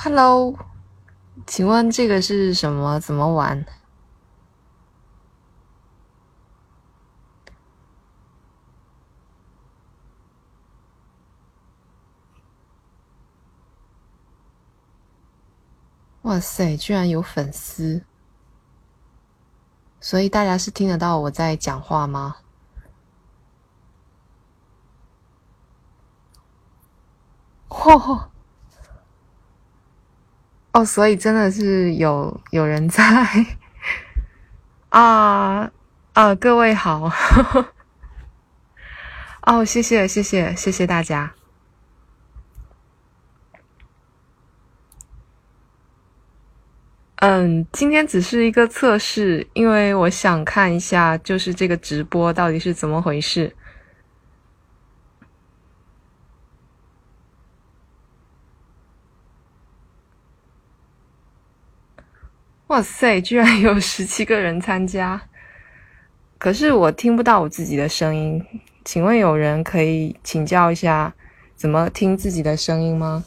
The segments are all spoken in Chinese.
Hello，请问这个是什么？怎么玩？哇塞，居然有粉丝！所以大家是听得到我在讲话吗？嚯！哦，哦所以真的是有有人在啊啊！各位好，哦，谢谢谢谢谢谢大家。嗯，今天只是一个测试，因为我想看一下，就是这个直播到底是怎么回事。哇塞，居然有十七个人参加，可是我听不到我自己的声音，请问有人可以请教一下怎么听自己的声音吗？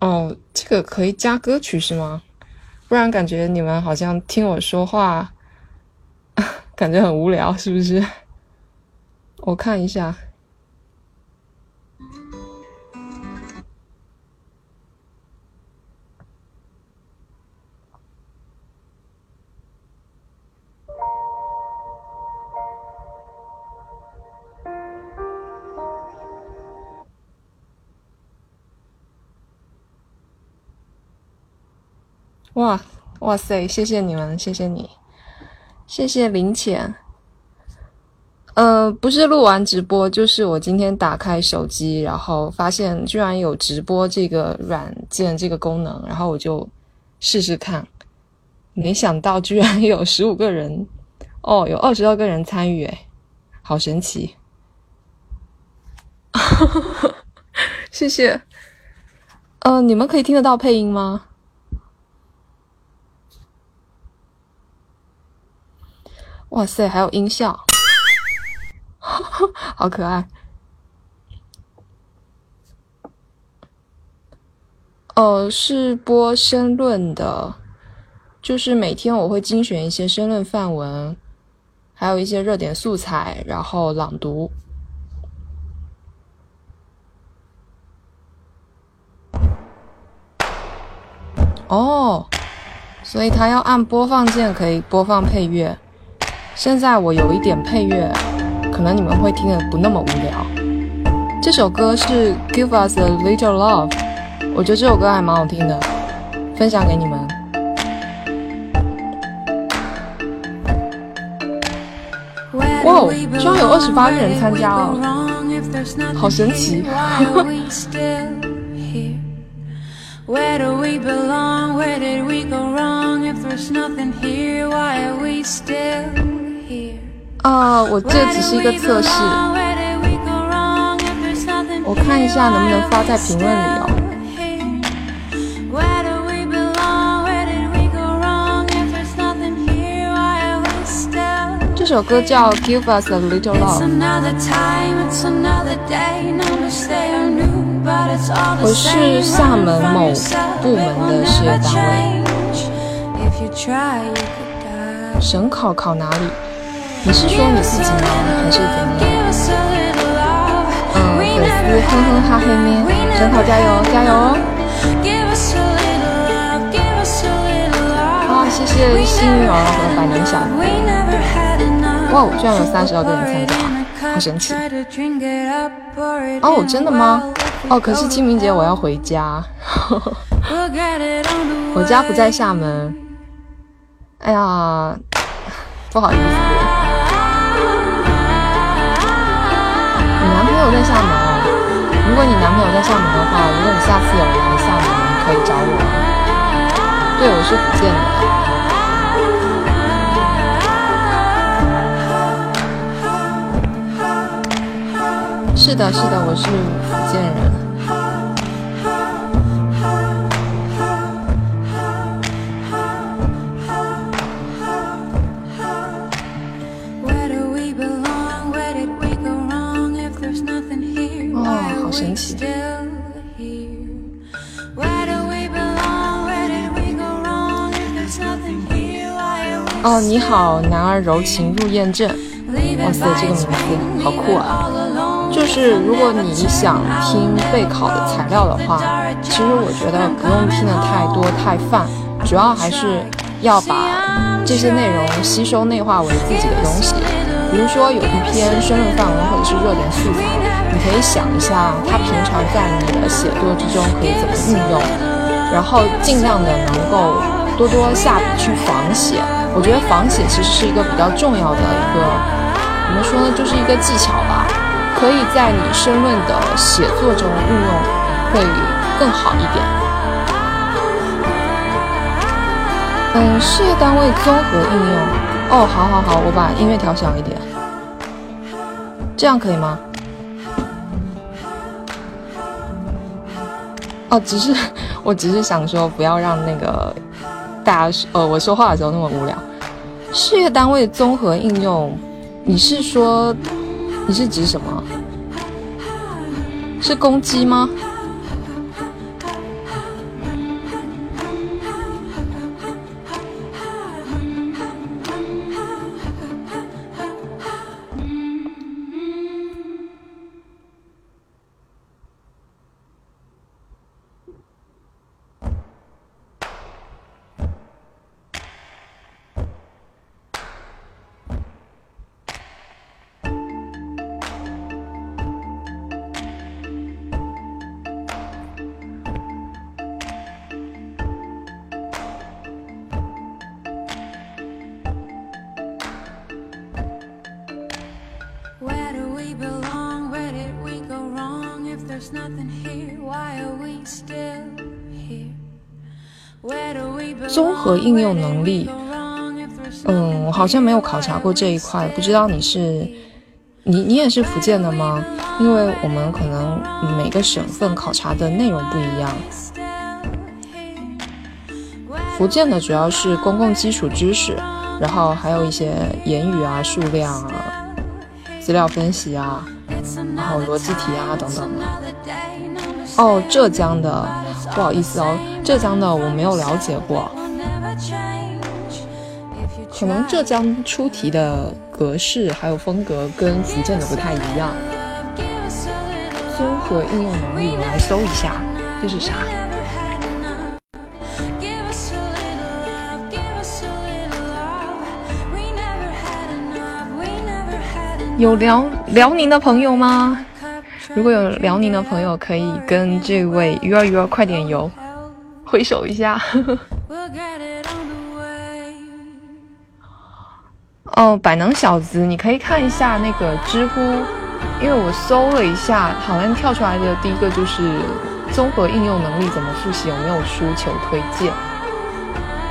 哦，这个可以加歌曲是吗？不然感觉你们好像听我说话。感觉很无聊，是不是？我看一下。哇哇塞！谢谢你们，谢谢你。谢谢林浅。呃，不是录完直播，就是我今天打开手机，然后发现居然有直播这个软件这个功能，然后我就试试看，没想到居然有十五个人，哦，有二十二个人参与，哎，好神奇！谢谢。呃，你们可以听得到配音吗？哇塞，还有音效，好可爱！呃，是播申论的，就是每天我会精选一些申论范文，还有一些热点素材，然后朗读。哦，所以他要按播放键可以播放配乐。现在我有一点配乐，可能你们会听得不那么无聊。这首歌是《Give Us a Little Love》，我觉得这首歌还蛮好听的，分享给你们。哇，居然有二十八个人参加了，好神奇！啊，我这只是一个测试，我看一下能不能发在评论里哦。这首歌叫《Give Us a Little Love》。我是厦门某部门的事业单位。省考考哪里？你是说你自己吗？还是怎么样？嗯，粉丝哼哼哈嘿咩，省考加油加油哦！啊，谢谢幸运儿和百年小子。哇，居然有三十二个人参加，好神奇！哦，真的吗？哦，可是清明节我要回家，我家不在厦门。哎呀，不好意思。没有在厦门啊。如果你男朋友在厦门的话，如果你下次有来厦门，你可以找我。对，我是福建的。是的，是的，我是福建人。神奇。哦，你好，男儿柔情入艳阵。哇塞，这个名字好酷啊！就是如果你想听备考的材料的话，其实我觉得不用听的太多太泛，主要还是要把这些内容吸收内化为自己的东西。比如说有一篇申论范文或者是热点素材，你可以想一下它平常在你的写作之中可以怎么运用，然后尽量的能够多多下笔去仿写。我觉得仿写其实是一个比较重要的一个，怎么说呢，就是一个技巧吧，可以在你申论的写作中运用，会更好一点。嗯，事业单位综合应用。哦，好好好，我把音乐调小一点，这样可以吗？哦，只是，我只是想说，不要让那个。大家呃，我说话的时候那么无聊。事业单位综合应用，你是说你是指什么？是公鸡吗？应用能力，嗯，我好像没有考察过这一块，不知道你是你你也是福建的吗？因为我们可能每个省份考察的内容不一样。福建的主要是公共基础知识，然后还有一些言语啊、数量啊、资料分析啊，然后逻辑题啊等等的。哦，浙江的，不好意思哦，浙江的我没有了解过。可能浙江出题的格式还有风格跟福建的不太一样。综合应用能力，我来搜一下，这是啥？有辽辽宁的朋友吗？如果有辽宁的朋友，可以跟这位鱼儿鱼儿快点游，挥手一下。哦，百能小子，你可以看一下那个知乎，因为我搜了一下，好像跳出来的第一个就是综合应用能力怎么复习，有没有书求推荐？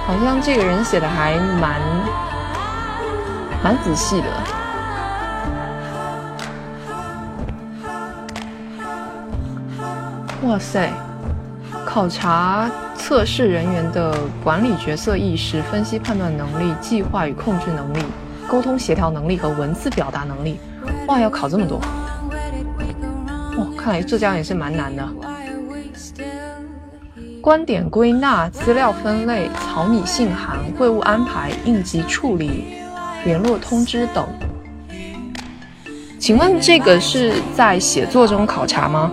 好像这个人写的还蛮蛮仔细的。哇塞，考察测试人员的管理角色意识、分析判断能力、计划与控制能力。沟通协调能力和文字表达能力，哇，要考这么多，哇，看来浙江也是蛮难的。观点归纳、资料分类、草拟信函、会务安排、应急处理、联络通知等。请问这个是在写作中考察吗？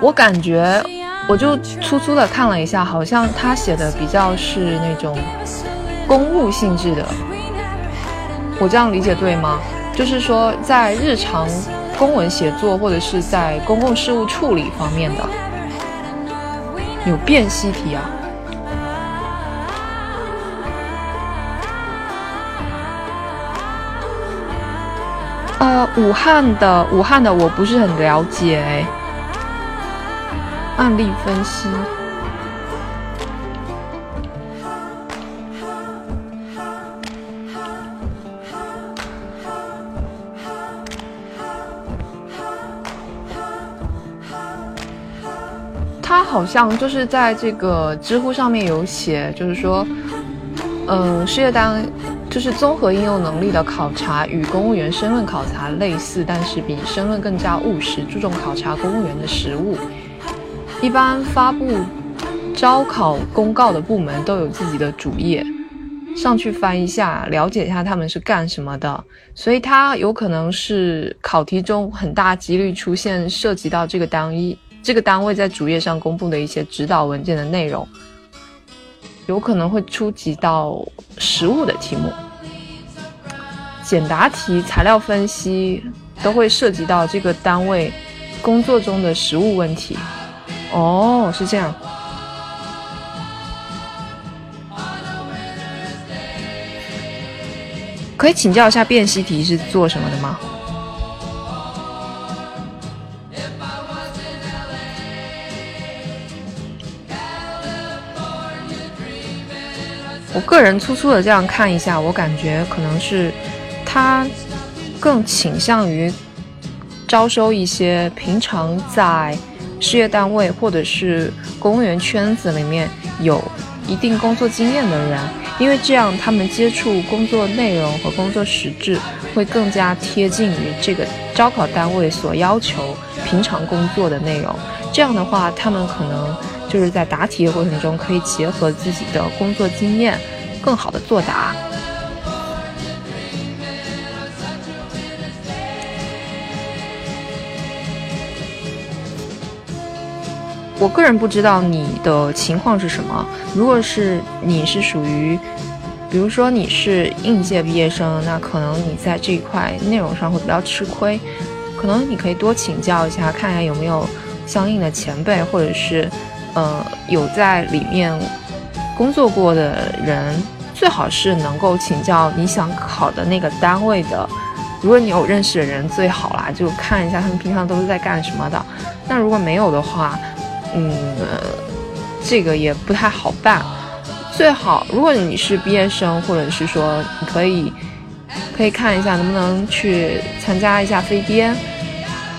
我感觉。我就粗粗的看了一下，好像他写的比较是那种公务性质的，我这样理解对吗？就是说在日常公文写作或者是在公共事务处理方面的，有辨析题啊。呃，武汉的武汉的我不是很了解哎。案例分析，他好像就是在这个知乎上面有写，就是说，嗯，事业单就是综合应用能力的考察，与公务员申论考察类似，但是比申论更加务实，注重考察公务员的实务。一般发布招考公告的部门都有自己的主页。上去翻一下，了解一下他们是干什么的，所以它有可能是考题中很大几率出现涉及到这个单一这个单位在主页上公布的一些指导文件的内容，有可能会出及到实物的题目，简答题、材料分析都会涉及到这个单位工作中的实物问题。哦，是这样。可以请教一下辨析题是做什么的吗？我个人粗粗的这样看一下，我感觉可能是他更倾向于招收一些平常在事业单位或者是公务员圈子里面有一定工作经验的人。因为这样，他们接触工作内容和工作实质会更加贴近于这个招考单位所要求平常工作的内容。这样的话，他们可能就是在答题的过程中可以结合自己的工作经验，更好的作答。我个人不知道你的情况是什么。如果是你是属于，比如说你是应届毕业生，那可能你在这一块内容上会比较吃亏。可能你可以多请教一下，看一下有没有相应的前辈，或者是呃有在里面工作过的人，最好是能够请教你想考的那个单位的。如果你有认识的人，最好啦，就看一下他们平常都是在干什么的。那如果没有的话，嗯，这个也不太好办。最好，如果你是毕业生，或者是说你可以可以看一下能不能去参加一下飞编。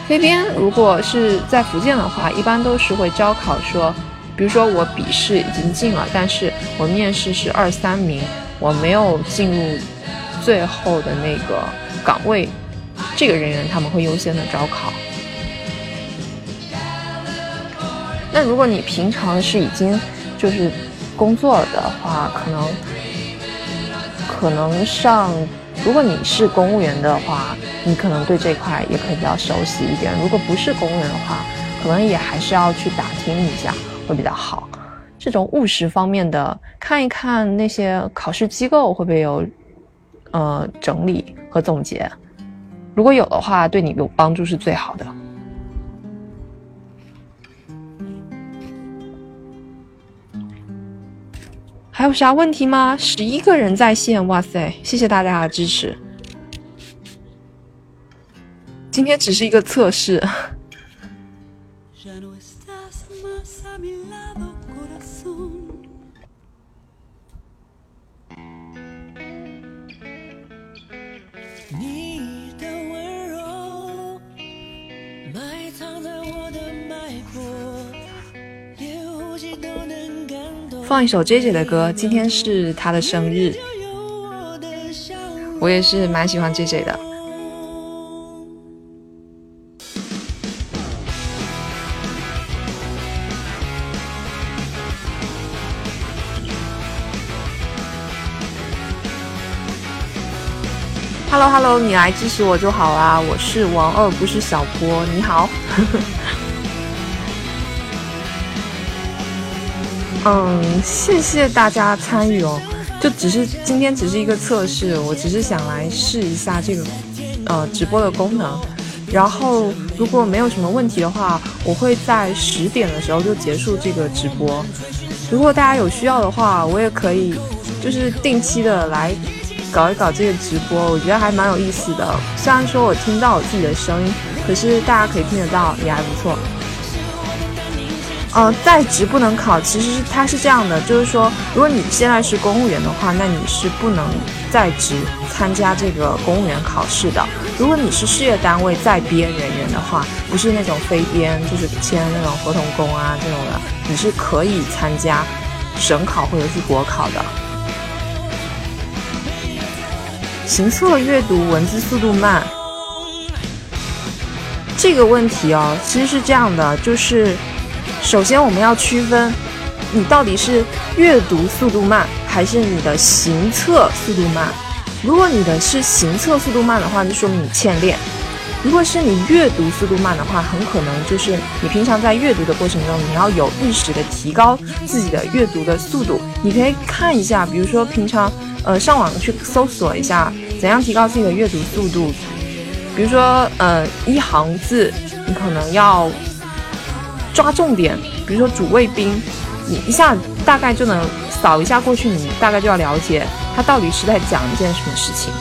飞编如果是在福建的话，一般都是会招考说，比如说我笔试已经进了，但是我面试是二三名，我没有进入最后的那个岗位，这个人员他们会优先的招考。那如果你平常是已经就是工作的话，可能可能上，如果你是公务员的话，你可能对这块也可以比较熟悉一点。如果不是公务员的话，可能也还是要去打听一下会比较好。这种务实方面的，看一看那些考试机构会不会有呃整理和总结，如果有的话，对你有帮助是最好的。还有啥问题吗？十一个人在线，哇塞！谢谢大家的支持。今天只是一个测试。你 放一首 J J 的歌，今天是他的生日，我也是蛮喜欢 J J 的。Hello Hello，你来支持我就好啦，我是王二，不是小波，你好。嗯，谢谢大家参与哦。就只是今天只是一个测试，我只是想来试一下这个呃直播的功能。然后如果没有什么问题的话，我会在十点的时候就结束这个直播。如果大家有需要的话，我也可以就是定期的来搞一搞这个直播，我觉得还蛮有意思的。虽然说我听到我自己的声音，可是大家可以听得到，也还不错。呃，在职不能考，其实是它是这样的，就是说，如果你现在是公务员的话，那你是不能在职参加这个公务员考试的。如果你是事业单位在编人员的话，不是那种非编，就是签那种合同工啊这种的，你是可以参加省考或者是国考的。行测阅读文字速度慢，这个问题哦，其实是这样的，就是首先我们要区分，你到底是阅读速度慢，还是你的行测速度慢。如果你的是行测速度慢的话，就说明你欠练；如果是你阅读速度慢的话，很可能就是你平常在阅读的过程中，你要有意识的提高自己的阅读的速度。你可以看一下，比如说平常呃上网去搜索一下怎样提高自己的阅读速度。比如说呃一行字，你可能要抓重点，比如说主谓宾，你一下大概就能扫一下过去，你大概就要了解。他到底是在讲一件什么事情？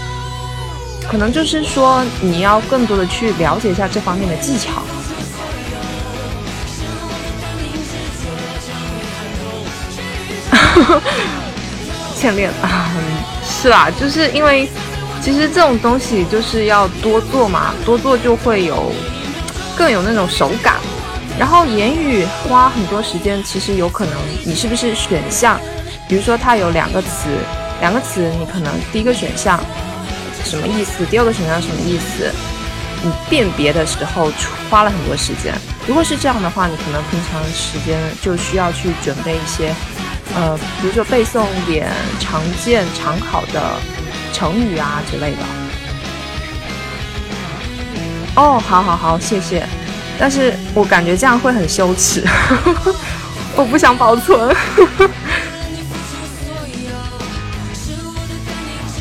可能就是说，你要更多的去了解一下这方面的技巧。欠练啊，是啊，就是因为其实这种东西就是要多做嘛，多做就会有更有那种手感。然后言语花很多时间，其实有可能你是不是选项？比如说它有两个词。两个词，你可能第一个选项什么意思？第二个选项什么意思？你辨别的时候花了很多时间。如果是这样的话，你可能平常时间就需要去准备一些，呃，比如说背诵点常见常考的成语啊之类的。哦，好好好，谢谢。但是我感觉这样会很羞耻，我不想保存。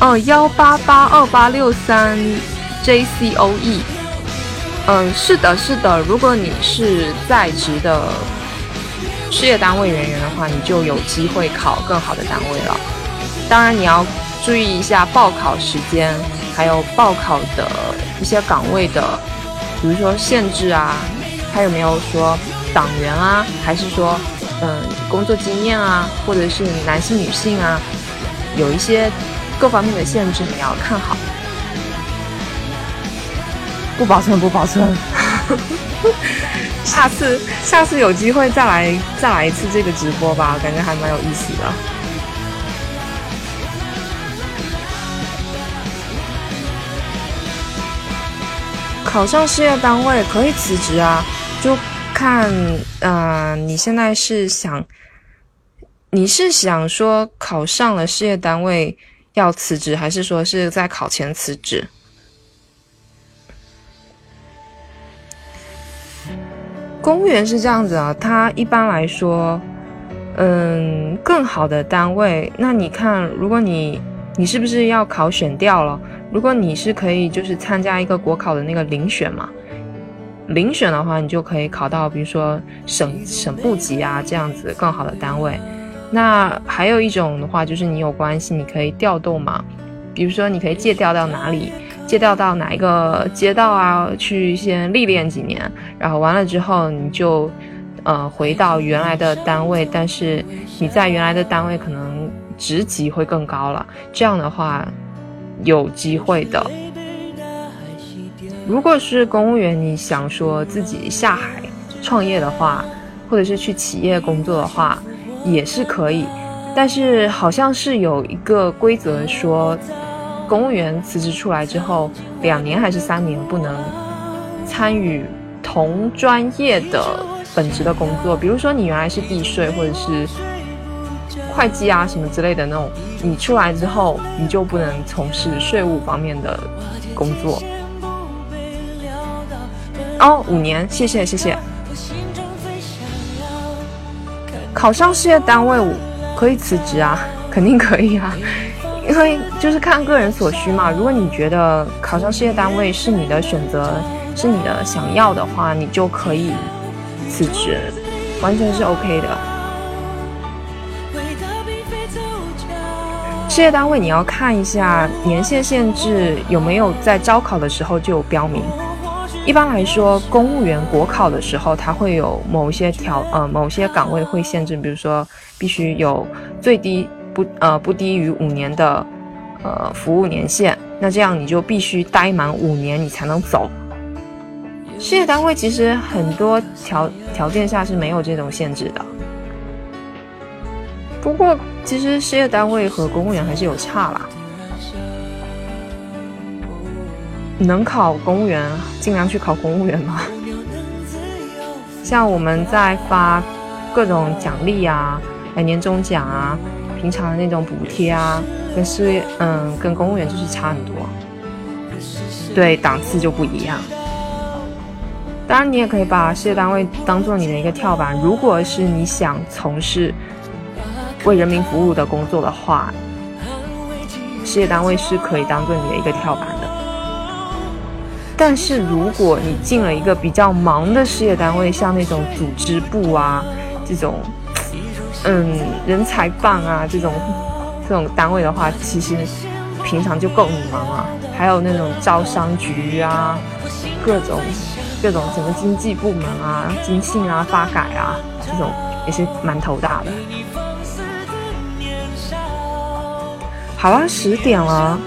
哦，幺八八二八六三 J C O E，嗯，是的，是的。如果你是在职的事业单位人员的话，你就有机会考更好的单位了。当然，你要注意一下报考时间，还有报考的一些岗位的，比如说限制啊，他有没有说党员啊，还是说嗯工作经验啊，或者是男性女性啊，有一些。各方面的限制你要看好，不保存 不保存，下次下次有机会再来再来一次这个直播吧，感觉还蛮有意思的。考上事业单位可以辞职啊，就看嗯你现在是想你是想说考上了事业单位。要辞职，还是说是在考前辞职？公务员是这样子啊，他一般来说，嗯，更好的单位，那你看，如果你你是不是要考选调了？如果你是可以就是参加一个国考的那个遴选嘛，遴选的话，你就可以考到比如说省省部级啊这样子更好的单位。那还有一种的话，就是你有关系，你可以调动嘛，比如说你可以借调到哪里，借调到哪一个街道啊，去先历练几年，然后完了之后你就，呃，回到原来的单位，但是你在原来的单位可能职级会更高了，这样的话有机会的。如果是公务员，你想说自己下海创业的话，或者是去企业工作的话。也是可以，但是好像是有一个规则说，公务员辞职出来之后，两年还是三年不能参与同专业的本职的工作。比如说你原来是地税或者是会计啊什么之类的那种，你出来之后你就不能从事税务方面的工作。哦，五年，谢谢谢谢。考上事业单位可以辞职啊，肯定可以啊，因为就是看个人所需嘛。如果你觉得考上事业单位是你的选择，是你的想要的话，你就可以辞职，完全是 OK 的。事业单位你要看一下年限限制有没有在招考的时候就有标明。一般来说，公务员国考的时候，它会有某些条呃某些岗位会限制，比如说必须有最低不呃不低于五年的呃服务年限，那这样你就必须待满五年你才能走。事业单位其实很多条条件下是没有这种限制的，不过其实事业单位和公务员还是有差啦。能考公务员，尽量去考公务员嘛。像我们在发各种奖励啊，哎，年终奖啊，平常的那种补贴啊，跟事业，嗯，跟公务员就是差很多，对，档次就不一样。当然，你也可以把事业单位当做你的一个跳板。如果是你想从事为人民服务的工作的话，事业单位是可以当做你的一个跳板的。但是，如果你进了一个比较忙的事业单位，像那种组织部啊，这种，嗯，人才办啊，这种这种单位的话，其实平常就够你忙了。还有那种招商局啊，各种。各种什么经济部门啊、经信啊、发改啊，这种也是蛮头大的。好了，十点了，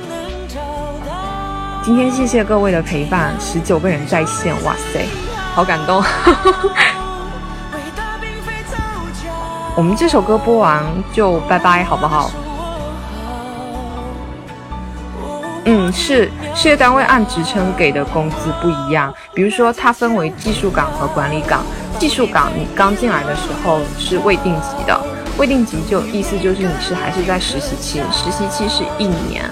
今天谢谢各位的陪伴，十九个人在线，哇塞，好感动。我们这首歌播完就拜拜，好不好？嗯，是事业单位按职称给的工资不一样。比如说，它分为技术岗和管理岗。技术岗你刚进来的时候是未定级的，未定级就意思就是你是还是在实习期，实习期是一年。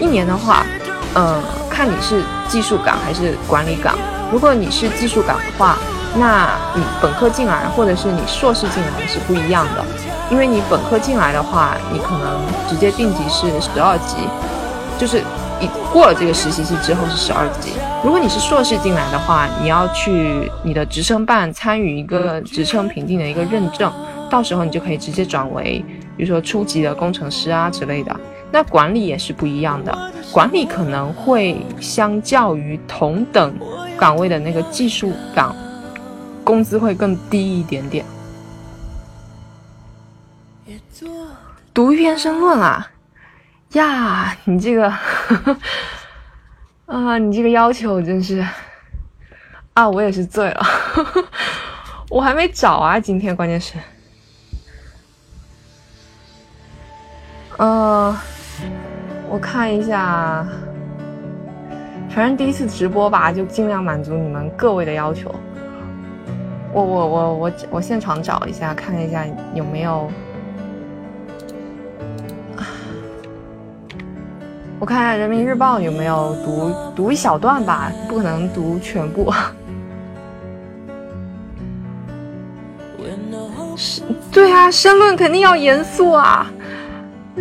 一年的话，嗯，看你是技术岗还是管理岗。如果你是技术岗的话，那你本科进来或者是你硕士进来是不一样的，因为你本科进来的话，你可能直接定级是十二级，就是。一过了这个实习期之后是十二级。如果你是硕士进来的话，你要去你的职称办参与一个职称评定的一个认证，到时候你就可以直接转为，比如说初级的工程师啊之类的。那管理也是不一样的，管理可能会相较于同等岗位的那个技术岗，工资会更低一点点。读一篇申论啊。呀，你这个，啊，你这个要求真是，啊，我也是醉了，我还没找啊，今天关键是，呃，我看一下，反正第一次直播吧，就尽量满足你们各位的要求，我我我我我现场找一下，看一下有没有。我看一下《人民日报》有没有读读一小段吧，不可能读全部。对啊，申论肯定要严肃啊，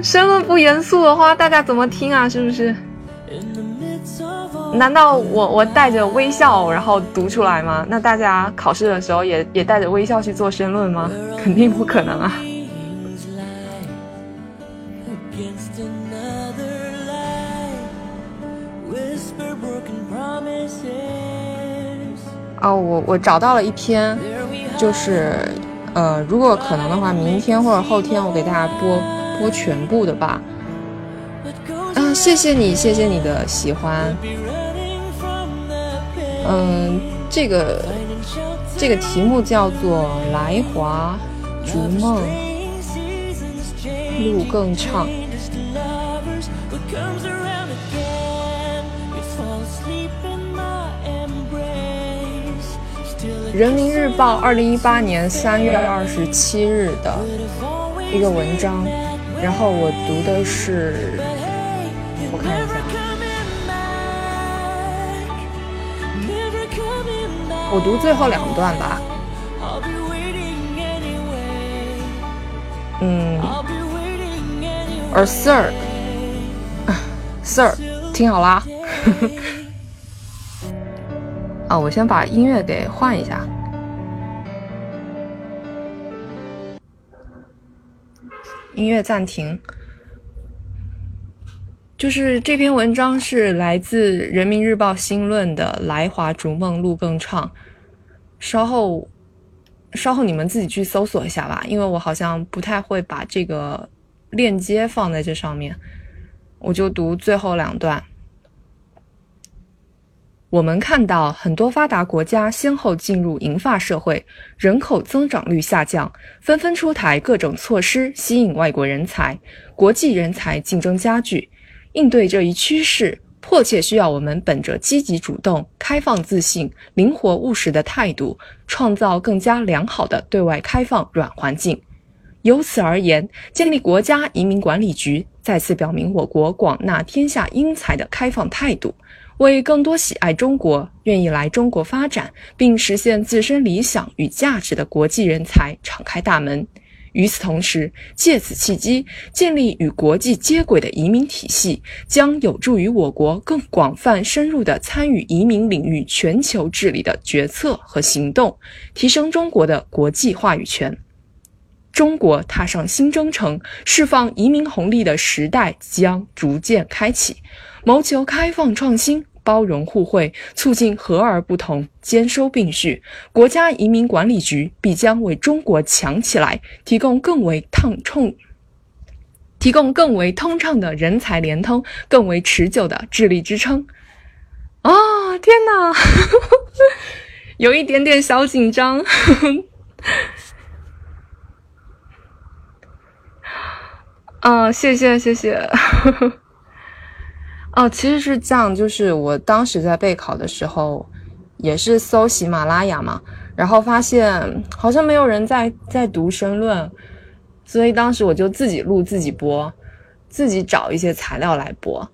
申论不严肃的话，大家怎么听啊？是不是？难道我我带着微笑然后读出来吗？那大家考试的时候也也带着微笑去做申论吗？肯定不可能啊。哦，我我找到了一篇，就是，呃，如果可能的话，明天或者后天我给大家播播全部的吧。啊，谢谢你，谢谢你的喜欢。嗯，这个这个题目叫做《来华逐梦路更畅》。人民日报二零一八年三月二十七日的一个文章，然后我读的是，我看一下，我读最后两段吧。嗯，而 Sir，Sir，听好啦。啊，我先把音乐给换一下。音乐暂停。就是这篇文章是来自《人民日报新论》的“来华逐梦路更畅”。稍后，稍后你们自己去搜索一下吧，因为我好像不太会把这个链接放在这上面。我就读最后两段。我们看到很多发达国家先后进入银发社会，人口增长率下降，纷纷出台各种措施吸引外国人才，国际人才竞争加剧。应对这一趋势，迫切需要我们本着积极主动、开放自信、灵活务实的态度，创造更加良好的对外开放软环境。由此而言，建立国家移民管理局，再次表明我国广纳天下英才的开放态度，为更多喜爱中国、愿意来中国发展并实现自身理想与价值的国际人才敞开大门。与此同时，借此契机建立与国际接轨的移民体系，将有助于我国更广泛深入地参与移民领域全球治理的决策和行动，提升中国的国际话语权。中国踏上新征程、释放移民红利的时代将逐渐开启，谋求开放创新。包容互惠，促进和而不同，兼收并蓄。国家移民管理局必将为中国强起来提供更为畅通、提供更为通畅的人才联通，更为持久的智力支撑。啊，天哪，有一点点小紧张。啊，谢谢，谢谢。哦，其实是这样，就是我当时在备考的时候，也是搜喜马拉雅嘛，然后发现好像没有人在在读申论，所以当时我就自己录自己播，自己找一些材料来播，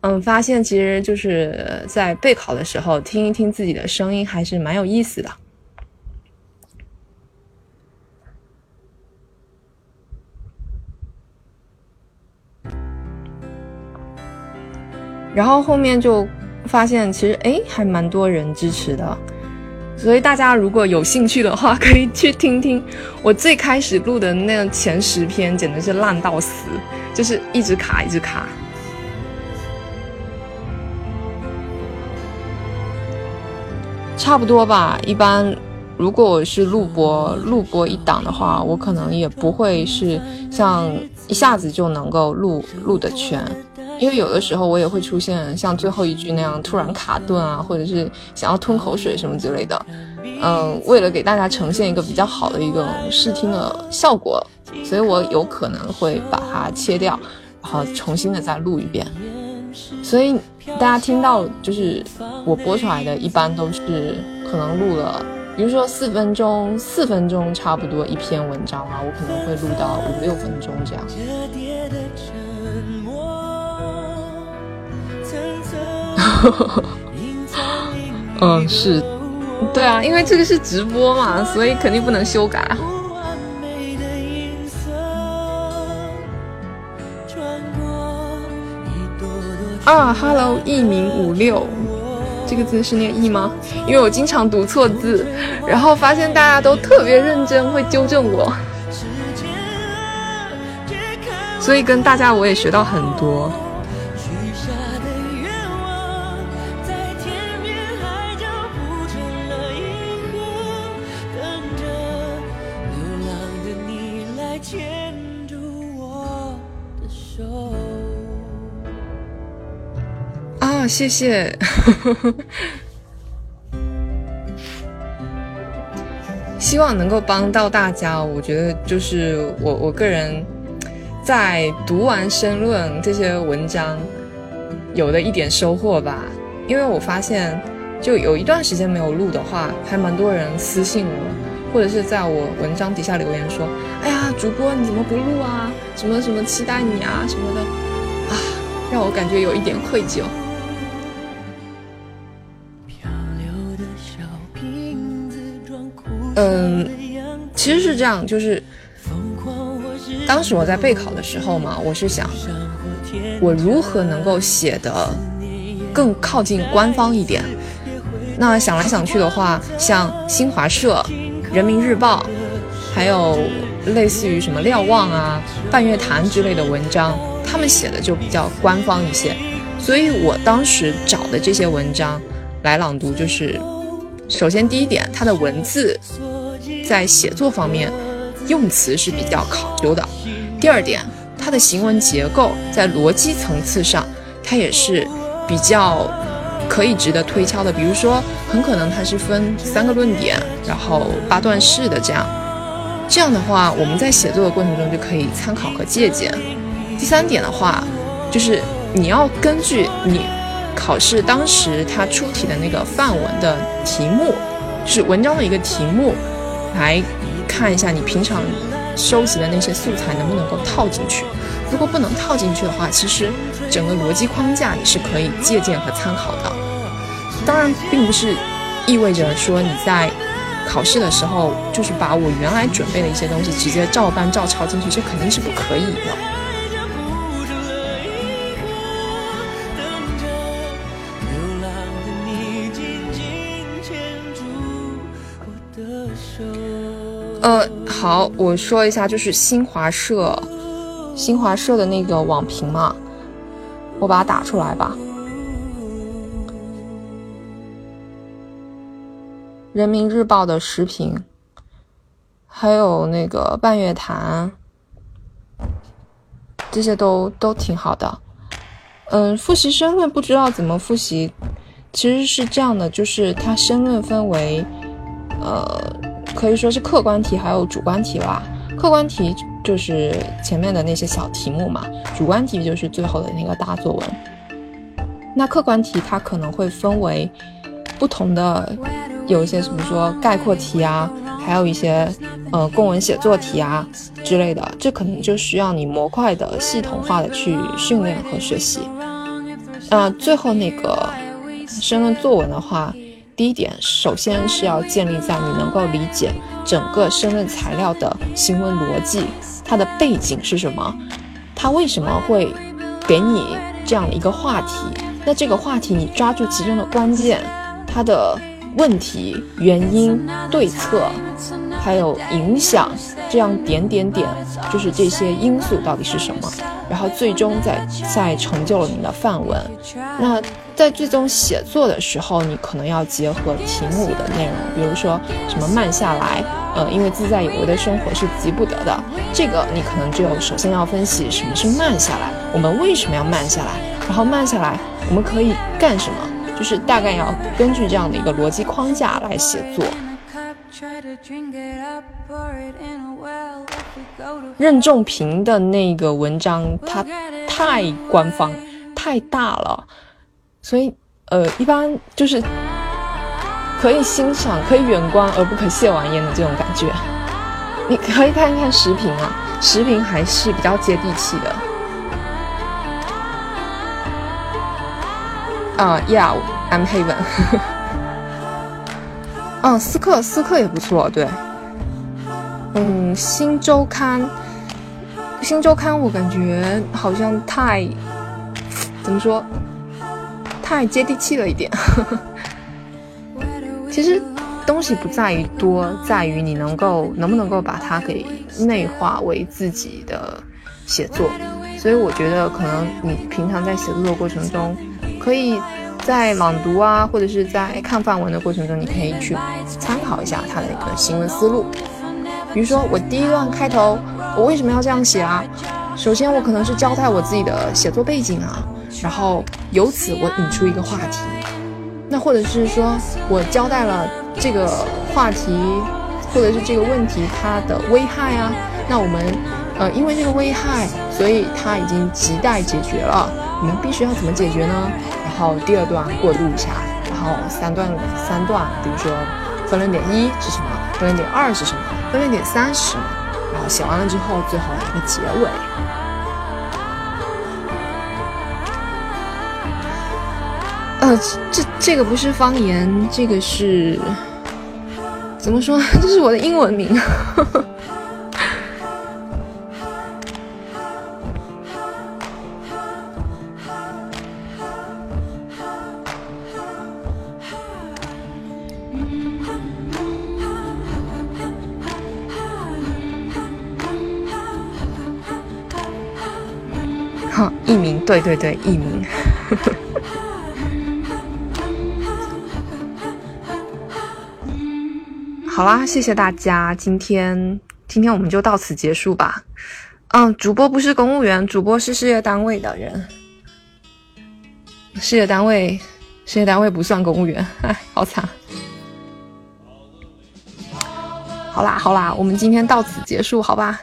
嗯，发现其实就是在备考的时候听一听自己的声音还是蛮有意思的。然后后面就发现，其实哎，还蛮多人支持的，所以大家如果有兴趣的话，可以去听听我最开始录的那前十篇，简直是烂到死，就是一直卡，一直卡。差不多吧，一般如果我是录播录播一档的话，我可能也不会是像一下子就能够录录的全。因为有的时候我也会出现像最后一句那样突然卡顿啊，或者是想要吞口水什么之类的。嗯，为了给大家呈现一个比较好的一个视听的效果，所以我有可能会把它切掉，然后重新的再录一遍。所以大家听到就是我播出来的一般都是可能录了，比如说四分钟，四分钟差不多一篇文章啊，我可能会录到五六分钟这样。嗯，是，对啊，因为这个是直播嘛，所以肯定不能修改啊。啊，Hello，艺名五六，这个字是念艺吗？因为我经常读错字，然后发现大家都特别认真，会纠正我，所以跟大家我也学到很多。谢谢，希望能够帮到大家。我觉得就是我我个人在读完申论这些文章有的一点收获吧。因为我发现，就有一段时间没有录的话，还蛮多人私信我，或者是在我文章底下留言说：“哎呀，主播你怎么不录啊？什么什么期待你啊什么的啊，让我感觉有一点愧疚。”嗯，其实是这样，就是当时我在备考的时候嘛，我是想我如何能够写的更靠近官方一点。那想来想去的话，像新华社、人民日报，还有类似于什么瞭望啊、半月谈之类的文章，他们写的就比较官方一些。所以我当时找的这些文章来朗读，就是首先第一点，它的文字。在写作方面，用词是比较考究的。第二点，它的行文结构在逻辑层次上，它也是比较可以值得推敲的。比如说，很可能它是分三个论点，然后八段式的这样。这样的话，我们在写作的过程中就可以参考和借鉴。第三点的话，就是你要根据你考试当时他出题的那个范文的题目，就是文章的一个题目，来看一下你平常收集的那些素材能不能够套进去。如果不能套进去的话，其实整个逻辑框架你是可以借鉴和参考的。当然，并不是意味着说你在考试的时候就是把我原来准备的一些东西直接照搬照抄进去，这肯定是不可以的。呃，好，我说一下，就是新华社，新华社的那个网评嘛，我把它打出来吧。人民日报的时评，还有那个半月谈，这些都都挺好的。嗯，复习申论不知道怎么复习，其实是这样的，就是它申论分为，呃。可以说是客观题，还有主观题啦。客观题就是前面的那些小题目嘛，主观题就是最后的那个大作文。那客观题它可能会分为不同的，有一些什么说概括题啊，还有一些呃公文写作题啊之类的，这可能就需要你模块的系统化的去训练和学习。那最后那个申论作文的话。第一点，首先是要建立在你能够理解整个申论材料的行文逻辑，它的背景是什么，它为什么会给你这样的一个话题？那这个话题你抓住其中的关键，它的问题、原因、对策，还有影响，这样点点点，就是这些因素到底是什么？然后最终再再成就了你的范文。那在最终写作的时候，你可能要结合题目的内容，比如说什么慢下来，呃，因为自在有为的生活是急不得的。这个你可能就首先要分析什么是慢下来，我们为什么要慢下来？然后慢下来我们可以干什么？就是大概要根据这样的一个逻辑框架来写作。任仲平的那个文章，它太官方、太大了，所以呃，一般就是可以欣赏、可以远观而不可亵玩焉的这种感觉。你可以看一看时评啊，时评还是比较接地气的。啊，Yeah，I'm Heaven。嗯，思克，思克也不错，对。嗯，新周刊，新周刊，我感觉好像太怎么说，太接地气了一点。其实东西不在于多，在于你能够能不能够把它给内化为自己的写作。所以我觉得，可能你平常在写作的过程中，可以在朗读啊，或者是在看范文的过程中，你可以去参考一下他的一个行文思路。比如说，我第一段开头，我为什么要这样写啊？首先，我可能是交代我自己的写作背景啊，然后由此我引出一个话题。那或者是说我交代了这个话题，或者是这个问题它的危害啊。那我们，呃，因为这个危害，所以它已经亟待解决了。我们必须要怎么解决呢？然后第二段过渡一下，然后三段三段，比如说分论点一是什么？分论点二是什么？分论点三是什么？然后写完了之后，最后一个结尾。呃，这这个不是方言，这个是怎么说？这是我的英文名。对对对，艺名。好啦，谢谢大家，今天今天我们就到此结束吧。嗯，主播不是公务员，主播是事业单位的人。事业单位，事业单位不算公务员，哎，好惨。好啦好啦，我们今天到此结束，好吧。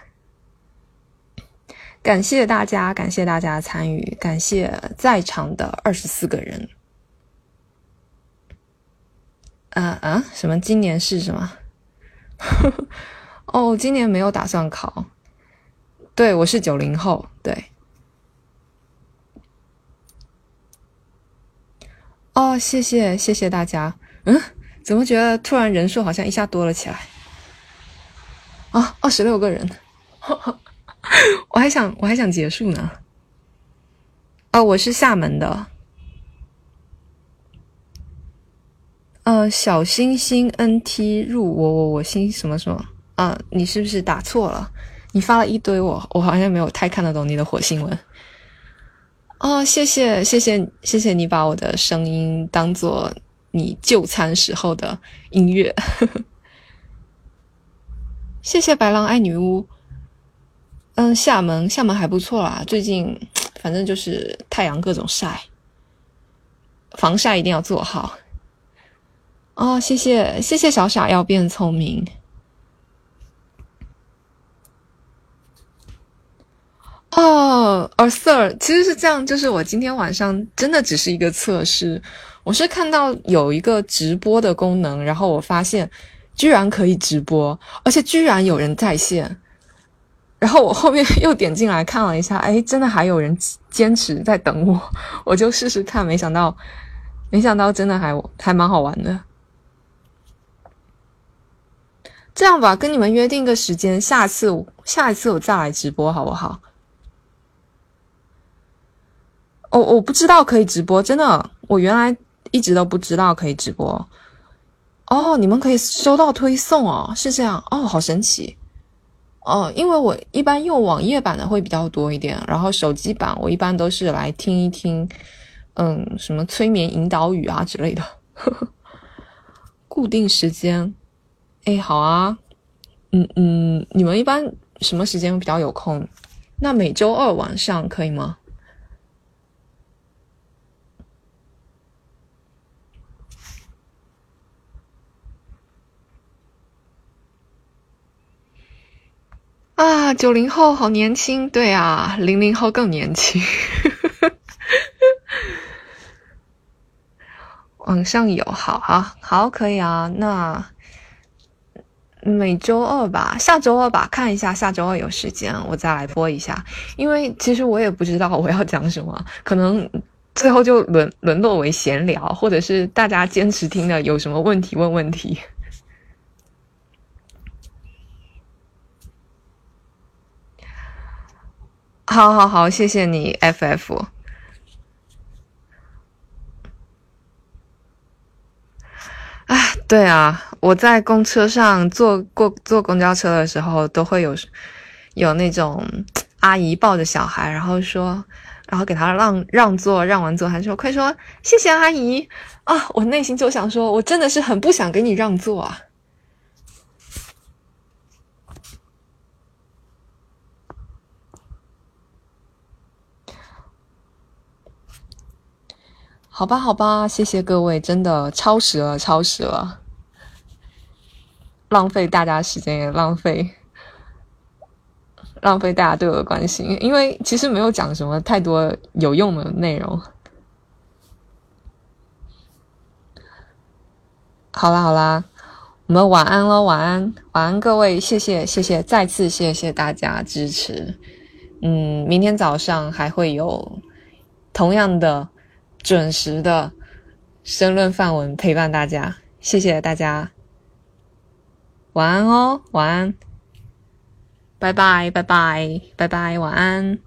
感谢大家，感谢大家参与，感谢在场的二十四个人。啊啊，什么？今年是什么？哦，今年没有打算考。对，我是九零后。对。哦，谢谢谢谢大家。嗯，怎么觉得突然人数好像一下多了起来？啊，二十六个人。我还想我还想结束呢。哦，我是厦门的。呃，小星星 NT 入我我我星什么什么啊？你是不是打错了？你发了一堆我我好像没有太看得懂你的火星文。哦，谢谢谢谢谢谢你把我的声音当做你就餐时候的音乐。谢谢白狼爱女巫。嗯，厦门厦门还不错啦，最近反正就是太阳各种晒，防晒一定要做好。哦，谢谢谢谢小傻要变聪明。哦，哦，Sir，其实是这样，就是我今天晚上真的只是一个测试，我是看到有一个直播的功能，然后我发现居然可以直播，而且居然有人在线，然后我后面又点进来看了一下，哎，真的还有人坚持在等我，我就试试看，没想到，没想到真的还还蛮好玩的。这样吧，跟你们约定个时间，下次下一次我再来直播，好不好？我我不知道可以直播，真的，我原来一直都不知道可以直播。哦，你们可以收到推送哦，是这样哦，好神奇哦。因为我一般用网页版的会比较多一点，然后手机版我一般都是来听一听，嗯，什么催眠引导语啊之类的。固定时间。哎，好啊，嗯嗯，你们一般什么时间比较有空？那每周二晚上可以吗？啊，九零后好年轻，对啊，零零后更年轻。网上有，好好好，可以啊，那。每周二吧，下周二吧，看一下下周二有时间，我再来播一下。因为其实我也不知道我要讲什么，可能最后就沦沦落为闲聊，或者是大家坚持听的，有什么问题问问题。好好好，谢谢你，FF。啊，对啊，我在公车上坐过坐公交车的时候，都会有有那种阿姨抱着小孩，然后说，然后给他让让座，让完座还说快说谢谢阿姨啊！我内心就想说，我真的是很不想给你让座啊。好吧，好吧，谢谢各位，真的超时了，超时了，浪费大家时间，也浪费浪费大家对我的关心，因为其实没有讲什么太多有用的内容。好啦，好啦，我们晚安喽，晚安，晚安，各位，谢谢，谢谢，再次谢谢大家支持。嗯，明天早上还会有同样的。准时的申论范文陪伴大家，谢谢大家，晚安哦，晚安，拜拜拜拜拜拜，晚安，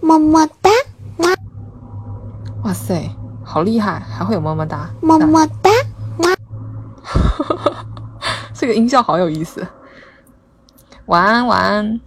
么么哒，哇塞，好厉害，还会有么么哒，么么哒，这个音效好有意思，晚安晚安。